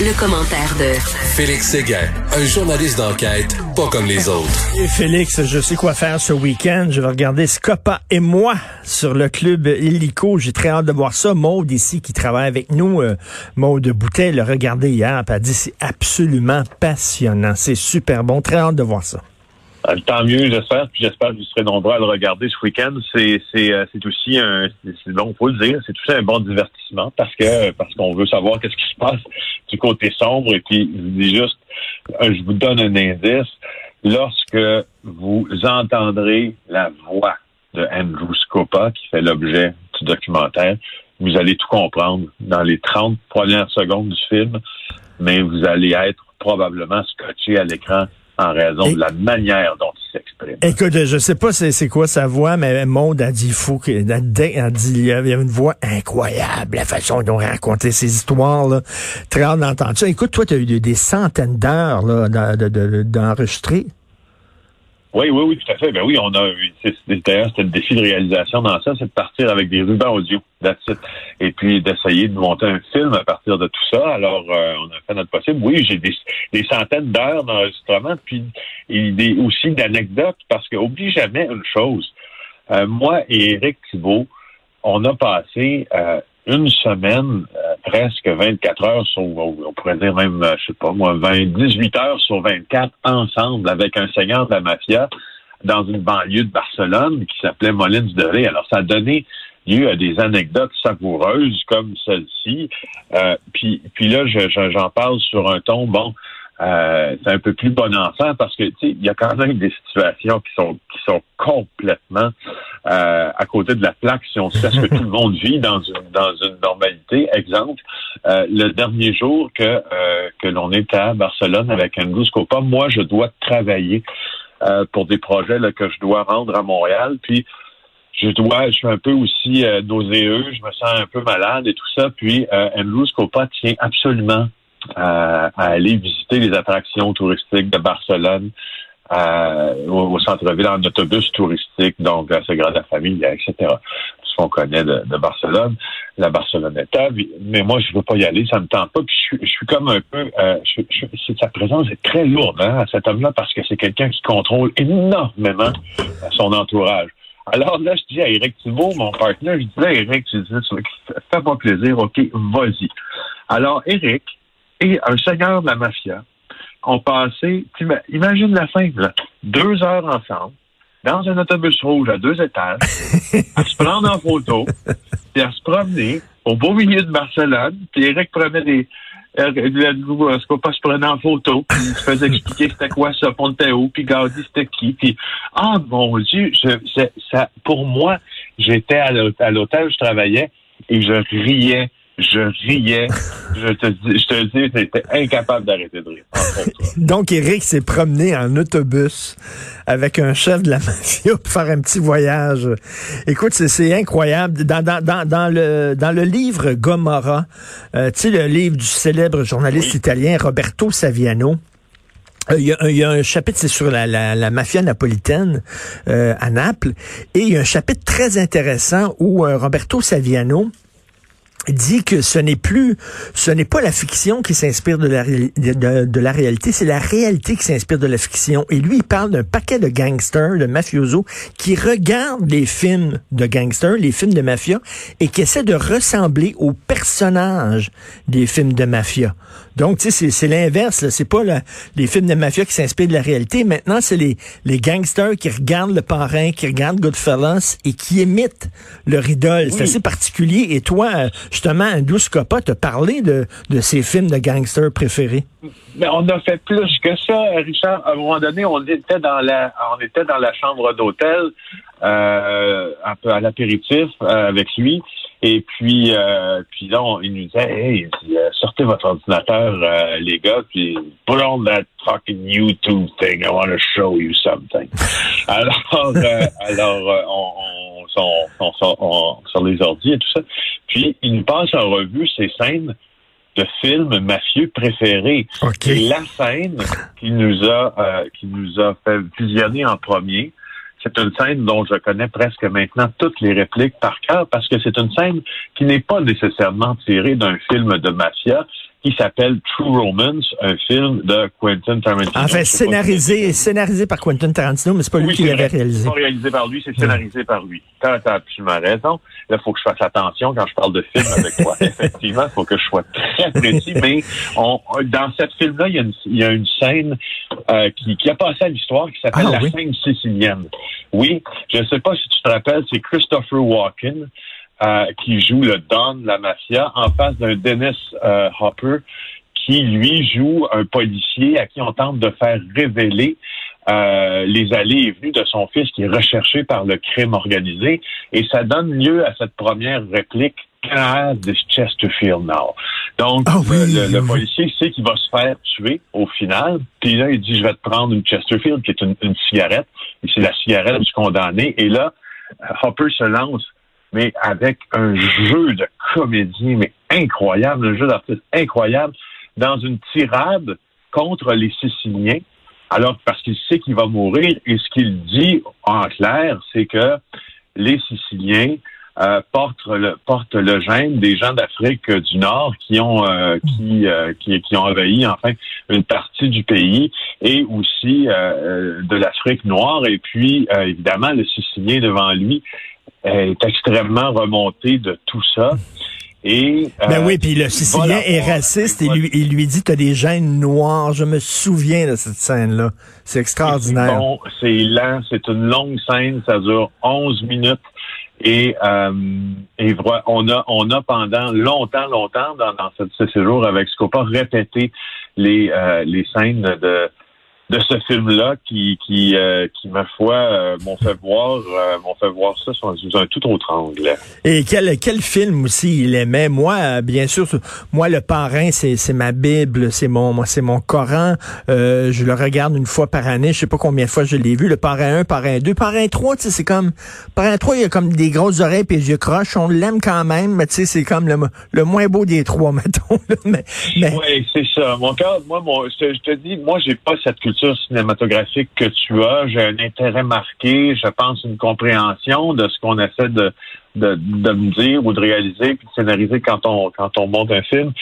Le, commentaire de Félix Séguin, un journaliste d'enquête pas comme les autres. Et Félix, je sais quoi faire ce week-end. Je vais regarder Scopa et moi sur le club Illico. J'ai très hâte de voir ça. Maude ici qui travaille avec nous, euh, Maude Boutet, l'a regardé hier, elle a dit c'est absolument passionnant. C'est super bon. Très hâte de voir ça. Euh, tant mieux, j'espère. Puis j'espère que vous serez nombreux à le regarder ce week-end. C'est c'est euh, aussi un c'est bon, faut le dire, c'est aussi un bon divertissement parce que parce qu'on veut savoir qu'est-ce qui se passe du côté sombre. Et puis je dis juste, euh, je vous donne un indice. Lorsque vous entendrez la voix de Andrew Scopa qui fait l'objet du documentaire, vous allez tout comprendre dans les 30 premières secondes du film, mais vous allez être probablement scotché à l'écran en raison de la manière dont il s'exprime. Écoute, je sais pas c'est quoi sa voix, mais Maud a dit, il faut que, a dit, il y a une voix incroyable, la façon dont il racontait ses histoires, là. Très hâte d'entendre ça. Écoute, toi, tu as eu des centaines d'heures, là, d'enregistrer. Oui, oui, oui, tout à fait. Ben oui, on a d'ailleurs c'était le défi de réalisation dans ça, c'est de partir avec des rubans audio, et puis d'essayer de monter un film à partir de tout ça. Alors, euh, on a fait notre possible. Oui, j'ai des, centaines d'heures d'enregistrement, puis des, aussi d'anecdotes, parce que oublie jamais une chose. Euh, moi et Eric Thibault, on a passé euh, une semaine, presque 24 heures sur, on pourrait dire même, je sais pas moi, 20, 18 heures sur 24 ensemble avec un seigneur de la mafia dans une banlieue de Barcelone qui s'appelait Molins de Ré. Alors, ça a donné lieu à des anecdotes savoureuses comme celle-ci. Euh, puis, puis là, j'en parle sur un ton, bon, euh, c'est un peu plus bon enfant parce que il y a quand même des situations qui sont qui sont complètement euh, à côté de la plaque si on sait ce que tout le monde vit dans une dans une normalité. Exemple, euh, le dernier jour que que l'on est à Barcelone avec Angus Copa, moi je dois travailler pour des projets là, que je dois rendre à Montréal, puis je dois, je suis un peu aussi nauséeux, je me sens un peu malade et tout ça. Puis euh, Andrew Scopa tient absolument à, aller visiter les attractions touristiques de Barcelone euh, au, centre-ville en autobus touristique, donc la Sagrada Familia, etc. Ce qu'on connaît de, Barcelone, la Barceloneta. Mais moi, je veux pas y aller, ça me tente pas. Puis je, suis comme un peu, euh, sa présence est très lourde hein, à cet homme-là parce que c'est quelqu'un qui contrôle énormément son entourage. Alors là, je dis à Eric Thibault, mon partenaire, je dis là, Eric, dis, fais-moi plaisir, OK, vas-y. Alors, Eric, et un seigneur de la mafia ont passé, imagine la fin, deux heures ensemble, dans un autobus rouge à deux étages, à se prendre en photo, puis à se promener au beau milieu de Barcelone, puis Eric prenait des, euh, ce pas se prenait en photo, puis il se faisait expliquer c'était quoi ça, Ponteo, puis Gaudi c'était qui, puis ah mon Dieu, je, ça, pour moi, j'étais à l'hôtel où je travaillais et je riais je riais. Je te dis, je te dis, j'étais incapable d'arrêter de rire. Donc, Eric s'est promené en autobus avec un chef de la mafia pour faire un petit voyage. Écoute, c'est incroyable. Dans, dans, dans, dans, le, dans le livre Gomorra, euh, tu sais, le livre du célèbre journaliste italien Roberto Saviano, euh, il y, a, un chapitre, c'est sur la, la, mafia napolitaine euh, à Naples, et il y a un chapitre très intéressant où Roberto Saviano dit que ce n'est plus, ce n'est pas la fiction qui s'inspire de la, de, de, la réalité, c'est la réalité qui s'inspire de la fiction. Et lui, il parle d'un paquet de gangsters, de mafiosos, qui regardent les films de gangsters, les films de mafia, et qui essaient de ressembler aux personnages des films de mafia. Donc, tu sais, c'est l'inverse. C'est pas les films de mafia qui s'inspirent de la réalité. Maintenant, c'est les, les gangsters qui regardent le parrain, qui regardent Goodfellas et qui imitent leur idole. C'est assez particulier. Et toi, justement, Andrew Scopa t'a parlé de, de ses films de gangsters préférés. Mais on a fait plus que ça, Richard. À un moment donné, on était dans la, on était dans la chambre d'hôtel, euh, un peu à l'apéritif euh, avec lui. Et puis, euh, puis là, il nous disait, hey, sortez votre ordinateur, les gars, puis put on that fucking YouTube thing. I want to show you something. alors, alors, on, on, on, on, sur les ordi et tout ça. Puis, il nous passe en revue ces scènes de films mafieux préférés. Et la scène qui nous a euh, qui nous a fait visionner en premier, c'est une scène dont je connais presque maintenant toutes les répliques par cœur parce que c'est une scène qui n'est pas nécessairement tirée d'un film de mafia, qui s'appelle True Romance, un film de Quentin Tarantino. En fait, scénarisé, scénarisé par Quentin Tarantino, mais c'est pas lui qui l'avait réalisé. C'est pas réalisé par lui, c'est scénarisé par lui. T'as, as absolument raison. Là, il faut que je fasse attention quand je parle de film avec toi. Effectivement, il faut que je sois très précis, mais on, dans cette film-là, il y a une, il y a une scène euh, qui, qui a passé à l'histoire qui s'appelle Ah, la oui. scène sicilienne. Oui, je ne sais pas si tu te rappelles, c'est Christopher Walken euh, qui joue le Don de la mafia en face d'un Dennis euh, Hopper qui, lui, joue un policier à qui on tente de faire révéler euh, les allées et venues de son fils qui est recherché par le crime organisé. Et ça donne lieu à cette première réplique Can I Chesterfield now? Donc, Ah oui, le, le oui. policier sait qu'il va se faire tuer au final. Puis là, il dit, je vais te prendre une Chesterfield, qui est une, une cigarette. Et c'est la cigarette du condamné. Et là, Hopper se lance, mais avec un jeu de comédie, mais incroyable, un jeu d'artiste incroyable, dans une tirade contre les Siciliens. Alors, parce qu'il sait qu'il va mourir, et ce qu'il dit en clair, c'est que les Siciliens euh, portent le portent le gène des gens d'Afrique du Nord qui ont euh, qui, euh, qui qui ont envahi enfin une partie du pays et aussi de l'Afrique noire et puis évidemment le Sicilien devant lui est extrêmement remonté de tout ça et Ben euh, oui, puis le Sicilien est raciste et lui, il lui dit t'as des gènes noirs. Je me souviens de cette scène-là. C'est extraordinaire. Bon, c'est lent, c'est une longue scène, ça dure 11 minutes. Et, euh, et voilà, on a on a pendant longtemps, longtemps dans, dans ce, ce séjour avec Scopa répété les euh, les scènes de de ce film-là qui qui euh, qui ma foi euh, m'ont fait voir euh, m'ont fait voir ça sous un tout autre angle. Et quel, quel film aussi il aimait? Moi, euh, bien sûr, moi, le parrain, c'est, c'est ma Bible, c'est mon, c'est mon Coran. Euh, je le regarde une fois par année. Je sais pas combien de fois je l'ai vu. Le parrain 1, parrain 2, parrain 3, tu sais, c'est comme, parrain 3, il y a comme des grosses oreilles et des yeux croches. On l'aime quand même, mais tu sais, c'est comme le, le moins beau des trois, mettons. là. Mais, mais, Oui, c'est ça. Mon cœur, moi, mon, je, te, je te dis, moi, j'ai pas cette culture cinématographique que tu as. J'ai un intérêt marqué, je pense, une compréhension de ce qu'on essaie de, de, de me dire ou de réaliser puis de scénariser quand on quand on monte un film.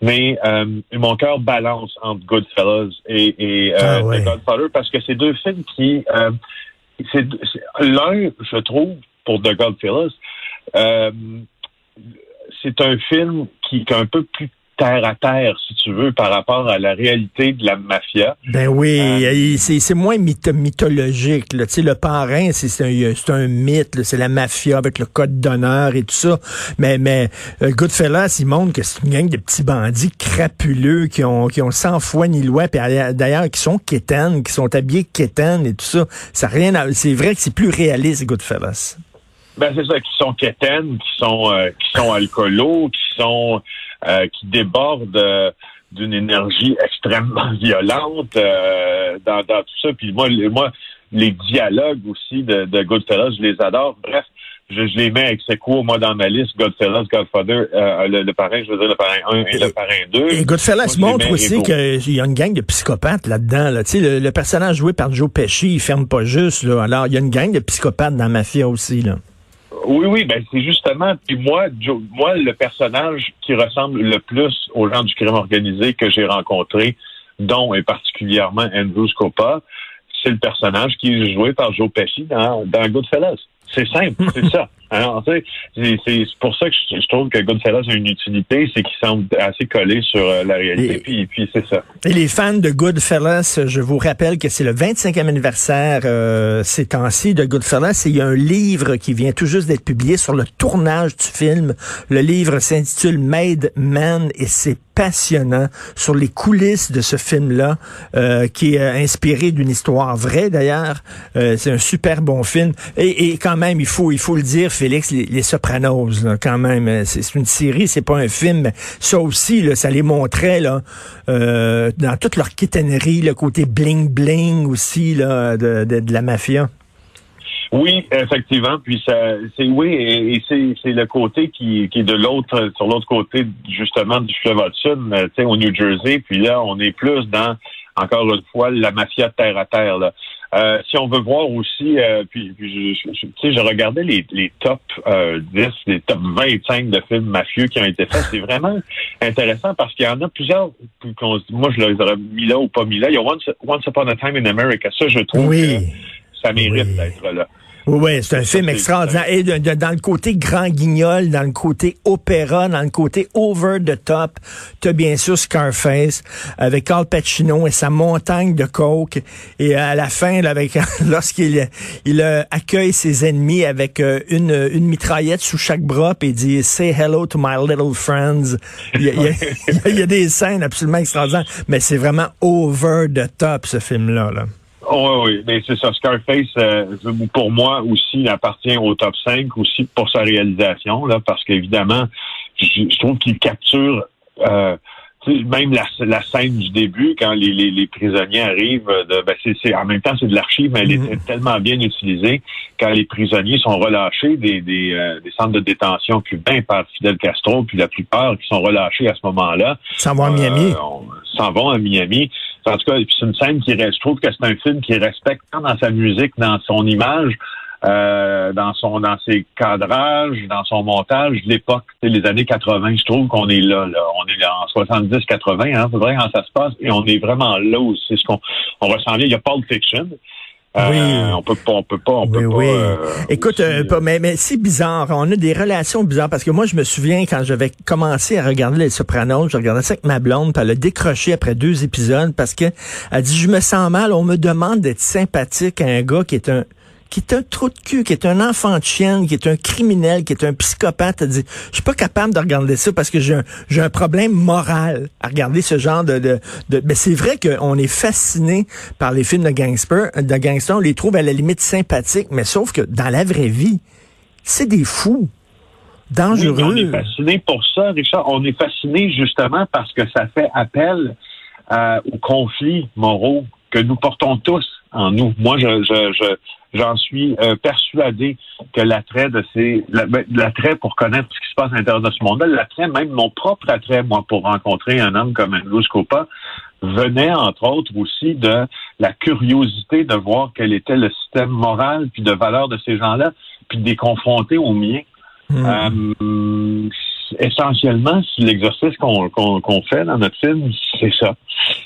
Mais euh, mon cœur balance entre Goodfellas et, et euh, Ah ouais. Godfather parce que c'est deux films qui euh, c'est l'un, je trouve, pour The Godfellas, c'est un film qui, qui est un peu plus terre à terre, si tu veux, par rapport à la réalité de la mafia. ben oui, Euh, c'est, moins mytho- mythologique. Là. Le parrain, c'est, un, c'est un mythe. C'est la mafia avec le code d'honneur et tout ça. Mais, mais euh, Goodfellas, il montre que c'est une gang de petits bandits crapuleux qui ont, qui ont sans foi ni loi. Puis d'ailleurs- qui sont quétaines, qui sont habillés quétaines et tout ça. Ça rien C'est vrai que c'est plus réaliste, Goodfellas. Ben c'est ça, qui sont quétaines, qui sont euh, qui sont alcoolos, qui sont euh, qui débordent euh, d'une énergie extrêmement violente euh, dans, dans tout ça. Puis moi, les, moi, les dialogues aussi de, de Goodfellas, je les adore. Bref, je, je les mets avec secours, moi, dans ma liste, Goodfellas, Godfather, euh, le, le parrain, je veux dire le parrain 1 et le parrain 2. Et Goodfellas Moi, montre aussi qu'il y a une gang de psychopathes là-dedans. Là. Tu sais, Le, le personnage joué par Joe Pesci, il ferme pas juste. Là. Alors, il y a une gang de psychopathes dans la mafia aussi. Là. Oui, oui, ben c'est justement. Puis moi, Joe- moi, le personnage qui ressemble le plus aux gens du crime organisé que j'ai rencontré, dont et particulièrement Andrew Scopa, c'est le personnage qui est joué par Joe Pesci dans, dans Goodfellas. C'est simple, c'est ça. Alors, tu sais, c'est- c'est pour ça que je, je trouve que Goodfellas a une utilité, c'est qu'il semble assez collé sur euh, la réalité. Et- Puis, puis c'est ça. Et les fans de Goodfellas, je vous rappelle que c'est le 25e anniversaire euh, ces temps-ci de Goodfellas. Et il y a un livre qui vient tout juste d'être publié sur le tournage du film. Le livre s'intitule Made Man et c'est passionnant sur les coulisses de ce film-là, euh, qui est euh, inspiré d'une histoire vraie d'ailleurs. Euh, c'est un super bon film. Et, quand même, il faut, il faut le dire, Félix, les, les Sopranos, quand même, c'est une série, c'est pas un film. mais Ça aussi, là, ça les montrait là, dans toute leur quétainerie, le côté bling bling aussi là, de, de la mafia. Oui, effectivement. Puis ça, c'est oui, et, et c'est, c'est le côté qui, qui est de l'autre, sur l'autre côté justement du fleuve Hudson, euh, tu sais, au New Jersey. Puis là, on est plus dans, encore une fois, la mafia terre à terre. Là. Euh, si on veut voir aussi, euh, puis, puis je, je, tu sais, je regardais les, les top euh, 10, les top 25 de films mafieux qui ont été faits. C'est vraiment intéressant parce qu'il y en a plusieurs. Moi, je les aurais mis là ou pas mis là. Il y a Once, Once Upon a Time in America. Ça, je trouve oui. que ça mérite Oui. d'être là. Oui, oui, c'est un film extraordinaire. Et de- de- dans le côté grand guignol, dans le côté opéra, dans le côté over the top, t'as bien sûr Scarface avec Al Pacino et sa montagne de coke. Et à la fin, là, avec lorsqu'il il euh, accueille ses ennemis avec euh, une, une mitraillette sous chaque bras et il dit Say hello to my little friends. Il y a, il y a- il y a- il y a des scènes absolument extraordinaires, mais c'est vraiment over the top ce film-là. Là. Oh, oui, oui, mais c'est ça. Scarface, euh, pour moi aussi, il appartient au top 5 aussi pour sa réalisation, là, parce qu'évidemment, je, je trouve qu'il capture euh, même la, la scène du début, quand les, les, les prisonniers arrivent, euh, de, ben c'est, en même temps, c'est de l'archive, mais elle Mhm. était tellement bien utilisée quand les prisonniers sont relâchés des, des, euh, des centres de détention cubains par Fidel Castro, puis la plupart qui sont relâchés à ce moment-là, Sans voir Miami. euh, s'en vont à Miami. En tout cas, c'est une scène qui reste. Je trouve que c'est un film qui respecte tant dans sa musique, dans son image, euh, dans son, dans ses cadrages, dans son montage, l'époque, les années 80. Je trouve qu'on est là, là. On est là en 70-80, hein, c'est vrai quand ça se passe, et on est vraiment là c'est ce qu'on on ressent bien. Il y a Pulp Fiction. Euh, Oui. on peut pas, on peut pas, on Oui, peut pas. oui. euh, Écoute, aussi, euh, euh, pas- mais, mais c'est bizarre. On a des relations bizarres parce que moi, je me souviens quand j'avais commencé à regarder Les Sopranos, je regardais ça avec ma blonde, puis elle a décroché après deux épisodes parce que elle dit, je me sens mal. On me demande d'être sympathique à un gars qui est un qui est un trou de cul, qui est un enfant de chienne, qui est un criminel, qui est un psychopathe. Elle dit, je suis pas capable de regarder ça parce que j'ai un, j'ai un problème moral à regarder ce genre de... de, de- mais c'est vrai qu'on est fasciné par les films de gangsters, de gangsters. On les trouve à la limite sympathiques, mais sauf que dans la vraie vie, c'est des fous. Oui, Dangereux. on est fasciné pour ça, Richard. On est fasciné justement parce que ça fait appel euh, aux conflits moraux que nous portons tous en nous. Moi, je, je, je- j'en suis euh, persuadé que l'attrait de ces ben, l'attrait pour connaître ce qui se passe à l'intérieur de ce monde-là, l'attrait, même mon propre attrait, moi, pour rencontrer un homme comme Andrew Scopa, venait entre autres aussi de la curiosité de voir quel était le système moral puis de valeur de ces gens-là, puis de les confronter au mien. Hmm. Euh, essentiellement, si l'exercice qu'on fait dans notre film, c'est ça.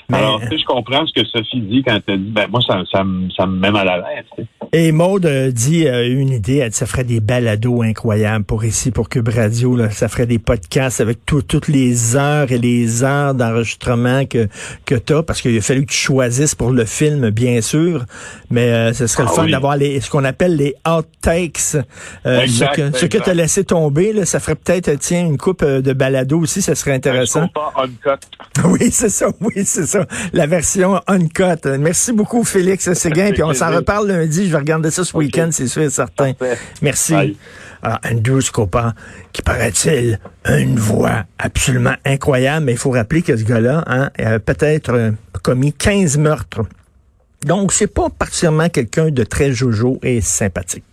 Mais- Alors, tu sais, je comprends ce que Sophie dit quand elle dit, ben moi, ça, ça, me- ça me met mal à l'aise. tu sais. Et Maude euh, dit euh, une idée, elle dit, ça ferait des balados incroyables pour ici, pour Cube Radio. Là. Ça ferait des podcasts avec tout- toutes les heures et les heures d'enregistrement que, que tu as, parce qu'il a fallu que tu choisisses pour le film, bien sûr. Mais euh, ce serait le Ah fun oui. d'avoir les ce qu'on appelle les outtakes. Euh, Exact, ce que, ce que tu as laissé tomber, là, ça ferait peut-être, tiens, une coupe euh, de balado aussi, ça serait intéressant. Scopa uncut. Oui, c'est ça, oui, c'est ça. La version uncut. Merci beaucoup, Félix Séguin. Puis on s'en reparle lundi. Je vais regarder ça ce week-end, c'est sûr et certain. Parfait. Merci. Bye. Alors, Andrew Scopa, qui paraît-il a une voix absolument incroyable, mais il faut rappeler que ce gars-là hein, a peut-être euh, commis 15 meurtres. Donc, c'est pas particulièrement quelqu'un de très jojo et sympathique.